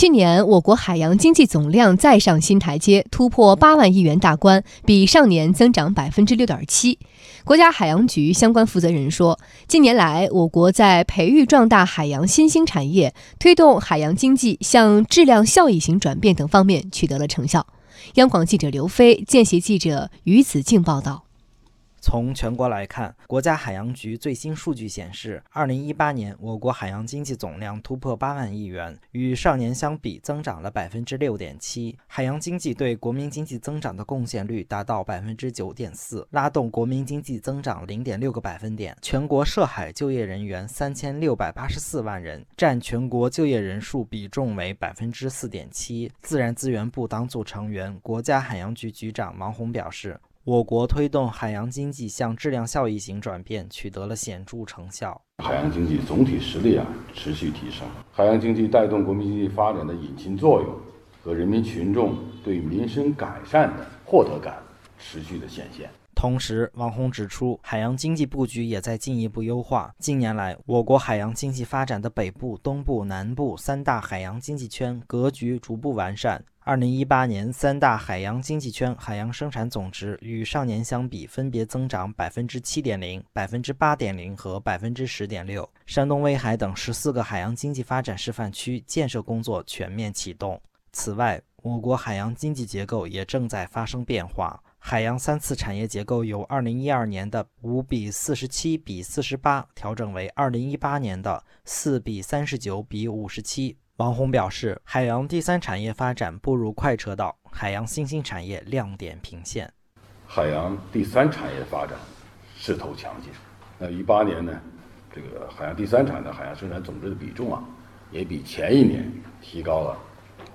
去年，我国海洋经济总量再上新台阶，突破八万亿元大关，比上年增长百分之六点七。国家海洋局相关负责人说，近年来，我国在培育壮大海洋新兴产业、推动海洋经济向质量效益型转变等方面取得了成效。央广记者刘飞、见习记者于子敬报道。从全国来看，国家海洋局最新数据显示，二零一八年我国海洋经济总量突破八万亿元，与上年相比增长了百分之六点七。海洋经济对国民经济增长的贡献率达到百分之九点四，拉动国民经济增长零点六个百分点。全国涉海就业人员三千六百八十四万人，占全国就业人数比重为百分之四点七。自然资源部党组成员、国家海洋局局长王宏表示。我国推动海洋经济向质量效益型转变取得了显著成效，海洋经济总体实力啊持续提升，海洋经济带动国民经济发展的引擎作用和人民群众对民生改善的获得感持续的显现。同时，王宏指出，海洋经济布局也在进一步优化。近年来，我国海洋经济发展的北部、东部、南部三大海洋经济圈格局逐步完善。二零一八年，三大海洋经济圈海洋生产总值与上年相比，分别增长百分之七点零、百分之八点零和百分之十点六。山东威海等十四个海洋经济发展示范区建设工作全面启动。此外，我国海洋经济结构也正在发生变化，海洋三次产业结构由二零一二年的五比四十七比四十八调整为二零一八年的四比三十九比五十七。王宏表示，海洋第三产业发展步入快车道，海洋新兴产业亮点频现。海洋第三产业发展势头强劲。那一八年呢，这个海洋第三产的海洋生产总值的比重啊，也比前一年提高了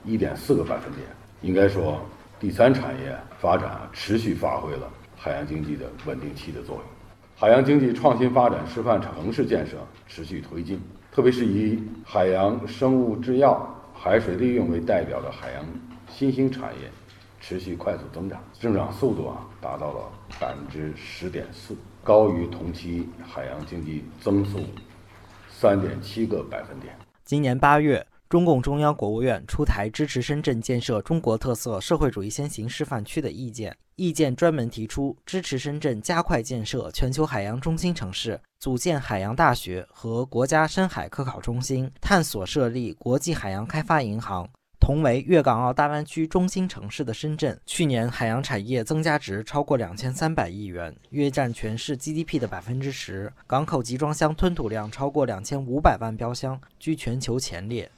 一点四个百分点。应该说，第三产业发展，持续发挥了海洋经济的稳定器的作用。海洋经济创新发展示范城市建设持续推进。特别是以海洋生物制药、海水利用为代表的海洋新兴产业，持续快速增长，增长速度啊达到了百分之十点四，高于同期海洋经济增速三点七个百分点。今年八月。中共中央、国务院出台支持深圳建设中国特色社会主义先行示范区的意见。意见专门提出，支持深圳加快建设全球海洋中心城市，组建海洋大学和国家深海科考中心，探索设立国际海洋开发银行。同为粤港澳大湾区中心城市的深圳，去年海洋产业增加值超过两千三百亿元，约占全市 GDP 的百分之十。港口集装箱吞吐量超过两千五百万标箱，居全球前列。